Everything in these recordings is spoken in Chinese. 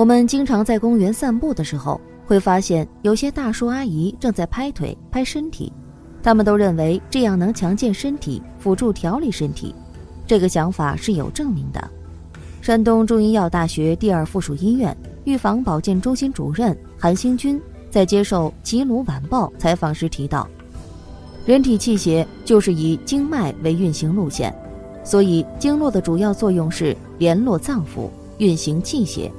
我们经常在公园散步的时候，会发现有些大叔阿姨正在拍腿、拍身体，他们都认为这样能强健身体，辅助调理身体。这个想法是有证明的。山东中医药大学第二附属医院预防保健中心主任韩兴军在接受《齐鲁晚报》采访时提到，人体气血就是以经脉为运行路线，所以经络的主要作用是联络脏腑、运行气血。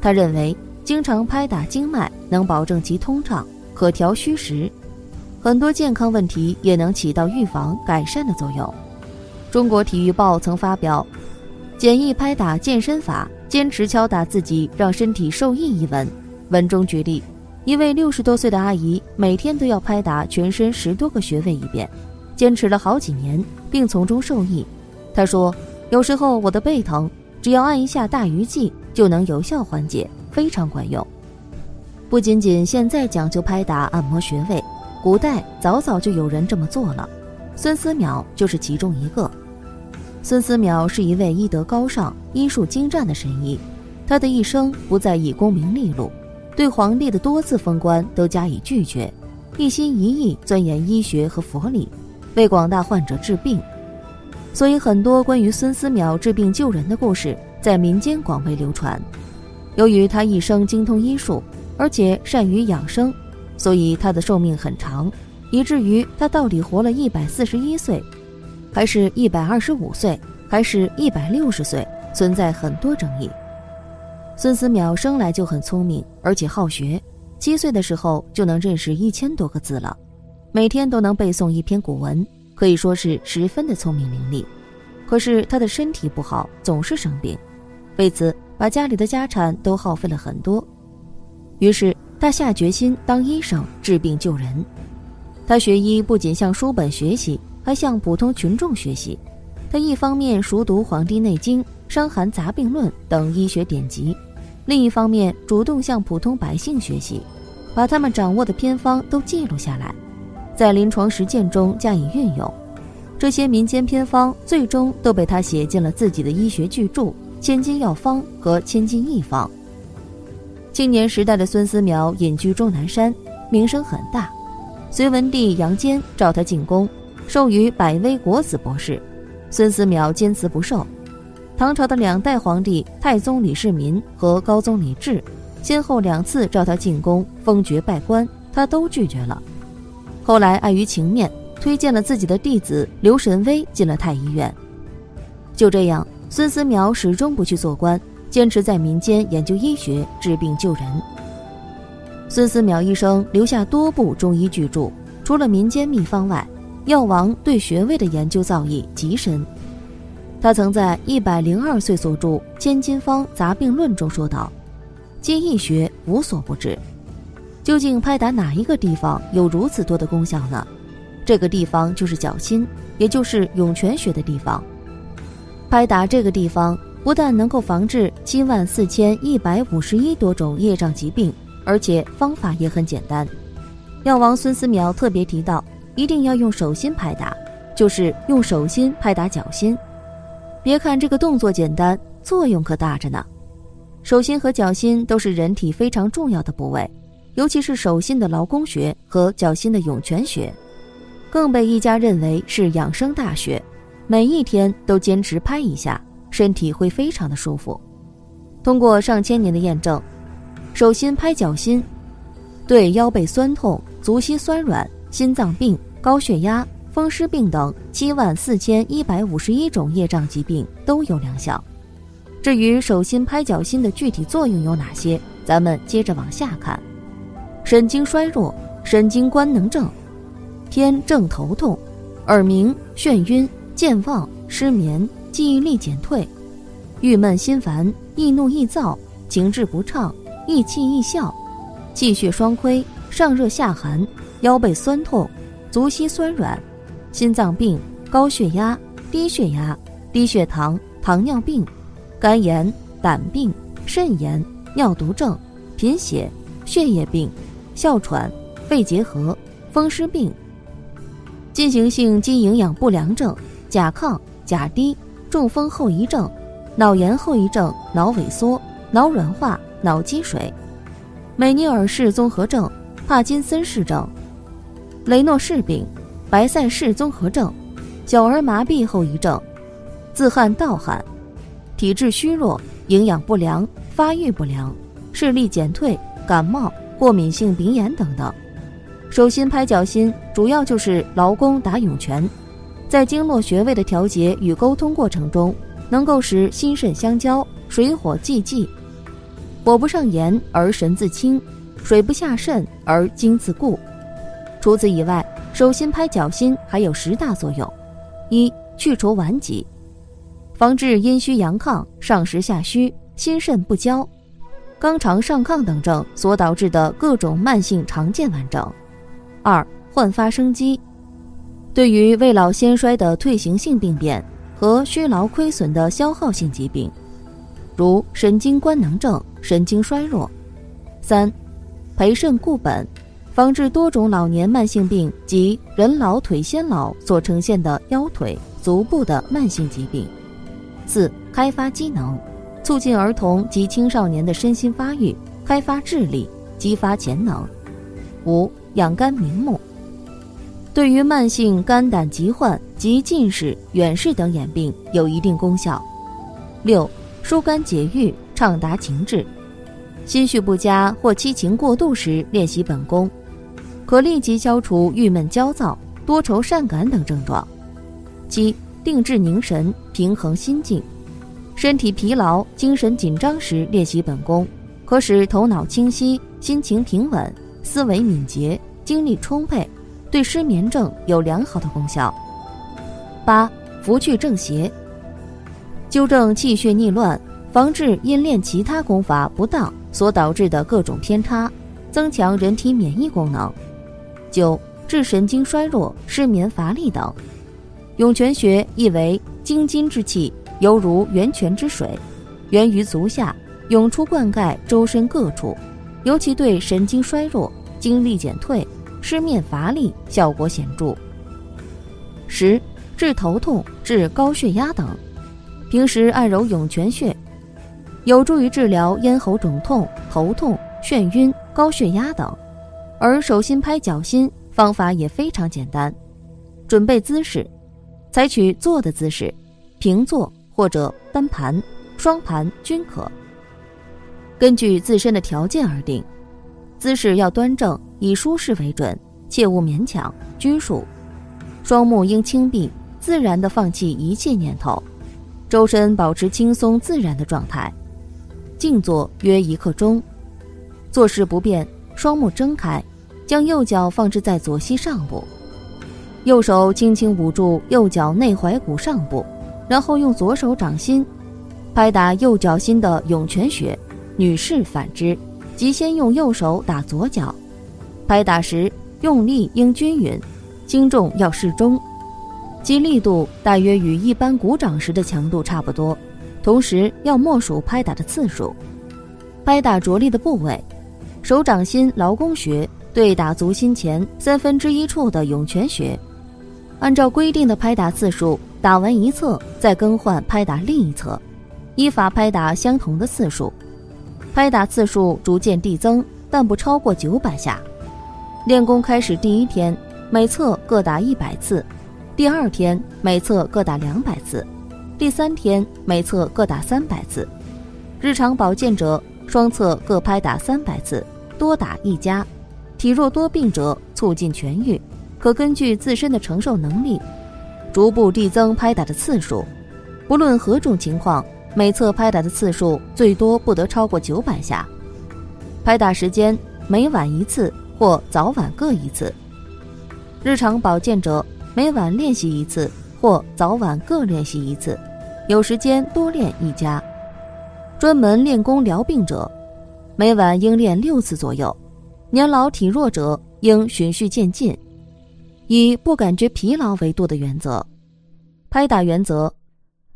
他认为，经常拍打经脉能保证其通畅，可调虚实，很多健康问题也能起到预防、改善的作用。中国体育报曾发表《简易拍打健身法，坚持敲打自己，让身体受益》一文。文中举例，一位六十多岁的阿姨每天都要拍打全身十多个穴位一遍，坚持了好几年，并从中受益。她说：“有时候我的背疼，只要按一下大鱼际。”就能有效缓解，非常管用。不仅仅现在讲究拍打按摩穴位，古代早早就有人这么做了。孙思邈就是其中一个。孙思邈是一位医德高尚、医术精湛的神医，他的一生不在意功名利禄，对皇帝的多次封官都加以拒绝，一心一意钻研医学和佛理，为广大患者治病。所以，很多关于孙思邈治病救人的故事。在民间广为流传。由于他一生精通医术，而且善于养生，所以他的寿命很长，以至于他到底活了一百四十一岁，还是一百二十五岁，还是一百六十岁，存在很多争议。孙思邈生来就很聪明，而且好学，七岁的时候就能认识一千多个字了，每天都能背诵一篇古文，可以说是十分的聪明伶俐。可是他的身体不好，总是生病。为此，把家里的家产都耗费了很多。于是，他下决心当医生治病救人。他学医不仅向书本学习，还向普通群众学习。他一方面熟读《黄帝内经》《伤寒杂病论》等医学典籍，另一方面主动向普通百姓学习，把他们掌握的偏方都记录下来，在临床实践中加以运用。这些民间偏方最终都被他写进了自己的医学巨著。千金药方和千金一方。青年时代的孙思邈隐居终南山，名声很大。隋文帝杨坚召他进宫，授予百威国子博士。孙思邈坚持不受。唐朝的两代皇帝太宗李世民和高宗李治，先后两次召他进宫封爵拜官，他都拒绝了。后来碍于情面，推荐了自己的弟子刘神威进了太医院。就这样。孙思邈始终不去做官，坚持在民间研究医学、治病救人。孙思邈一生留下多部中医巨著，除了民间秘方外，药王对穴位的研究造诣极深。他曾在一百零二岁所著《千金方杂病论》中说道：“今医学无所不治，究竟拍打哪一个地方有如此多的功效呢？这个地方就是脚心，也就是涌泉穴的地方。”拍打这个地方，不但能够防治七万四千一百五十一多种业障疾病，而且方法也很简单。药王孙思邈特别提到，一定要用手心拍打，就是用手心拍打脚心。别看这个动作简单，作用可大着呢。手心和脚心都是人体非常重要的部位，尤其是手心的劳宫穴和脚心的涌泉穴，更被一家认为是养生大穴。每一天都坚持拍一下，身体会非常的舒服。通过上千年的验证，手心拍脚心，对腰背酸痛、足膝酸软、心脏病、高血压、风湿病等七万四千一百五十一种业障疾病都有疗效。至于手心拍脚心的具体作用有哪些，咱们接着往下看：神经衰弱、神经官能症、偏正头痛、耳鸣、眩晕。健忘、失眠、记忆力减退、郁闷心烦、易怒易躁、情志不畅、易气易笑、气血双亏、上热下寒、腰背酸痛、足膝酸软、心脏病、高血压、低血压、低血糖、糖尿病、肝炎、胆病、肾炎、尿毒症、贫血、血液病、哮喘、肺结核、风湿病、进行性肌营养不良症。甲亢、甲低、中风后遗症、脑炎后遗症、脑萎缩、脑软化、脑积水；美尼尔氏综合症、帕金森氏症、雷诺氏病、白塞氏综合症、小儿麻痹后遗症、自汗盗汗、体质虚弱、营养不良、发育不良、视力减退、感冒、过敏性鼻炎等等。手心拍脚心主要就是劳宫打涌泉，在经络穴位的调节与沟通过程中，能够使心肾相交，水火既济，火不上炎而神自清，水不下肾而精自固。除此以外，手心拍脚心还有十大作用：一、去除顽疾，防治阴虚阳亢、上实下虚、心肾不交、肛肠上亢等症所导致的各种慢性常见顽症。二、焕发生机，对于未老先衰的退行性病变和虚劳亏损的消耗性疾病，如神经官能症、神经衰弱。三、培肾固本，防治多种老年慢性病及人老腿先老所呈现的腰腿、足部的慢性疾病。四、开发机能，促进儿童及青少年的身心发育，开发智力，激发潜能。五。养肝明目，对于慢性肝胆疾患及近视、远视等眼病有一定功效。六、疏肝解郁，畅达情志，心绪不佳或七情过度时练习本功，可立即消除郁闷、焦躁、多愁善感等症状。七、定志凝神，平衡心境，身体疲劳、精神紧张时练习本功，可使头脑清晰、心情平稳。思维敏捷，精力充沛，对失眠症有良好的功效。八、扶去正邪，纠正气血逆乱，防治因练其他功法不当所导致的各种偏差，增强人体免疫功能。九、治神经衰弱、失眠乏力等。涌泉穴意为精金之气，犹如源泉之水，源于足下，涌出灌溉周身各处，尤其对神经衰弱。精力减退、失眠乏力效果显著。十、治头痛、治高血压等，平时按揉涌泉穴，有助于治疗咽喉肿痛、头痛、眩晕、高血压等。而手心拍脚心方法也非常简单，准备姿势，采取坐的姿势，平坐或者单盘、双盘均可，根据自身的条件而定。姿势要端正，以舒适为准，切勿勉强拘束。双目应轻闭，自然地放弃一切念头，周身保持轻松自然的状态。静坐约一刻钟，坐势不变，双目睁开，将右脚放置在左膝上部，右手轻轻捂住右脚内踝骨上部，然后用左手掌心拍打右脚心的涌泉穴。女士反之。即先用右手打左脚，拍打时用力应均匀，轻重要适中，其力度大约与一般鼓掌时的强度差不多。同时要默数拍打的次数。拍打着力的部位，手掌心劳宫穴对打足心前三分之一处的涌泉穴，按照规定的拍打次数，打完一侧再更换拍打另一侧，依法拍打相同的次数。拍打次数逐渐递增，但不超过九百下。练功开始第一天，每侧各打一百次；第二天每侧各打两百次；第三天每侧各打三百次。日常保健者，双侧各拍打三百次，多打一加。体弱多病者，促进痊愈，可根据自身的承受能力，逐步递增拍打的次数。不论何种情况。每侧拍打的次数最多不得超过九百下，拍打时间每晚一次或早晚各一次。日常保健者每晚练习一次或早晚各练习一次，有时间多练一加。专门练功疗病者，每晚应练六次左右。年老体弱者应循序渐进，以不感觉疲劳为度的原则。拍打原则：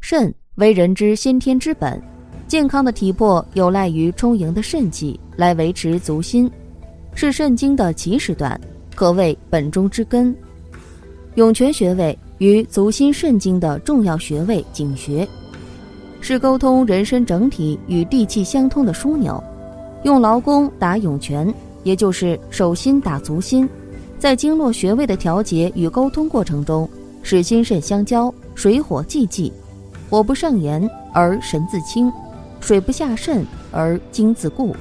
肾。为人之先天之本，健康的体魄有赖于充盈的肾气来维持足心，是肾经的起始段，可谓本中之根。涌泉穴位与足心肾经的重要穴位井穴，是沟通人身整体与地气相通的枢纽，用劳宫打涌泉，也就是手心打足心，在经络穴位的调节与沟通过程中，使心肾相交，水火既济，火不上炎而神自清，水不下肾而精自固。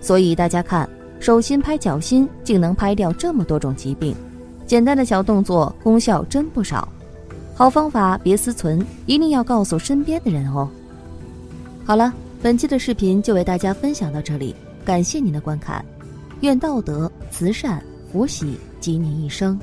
所以大家看，手心拍脚心，竟能拍掉这么多种疾病。简单的小动作，功效真不少。好方法别私存，一定要告诉身边的人哦。好了，本期的视频就为大家分享到这里，感谢您的观看，愿道德、慈善、福喜及你一生。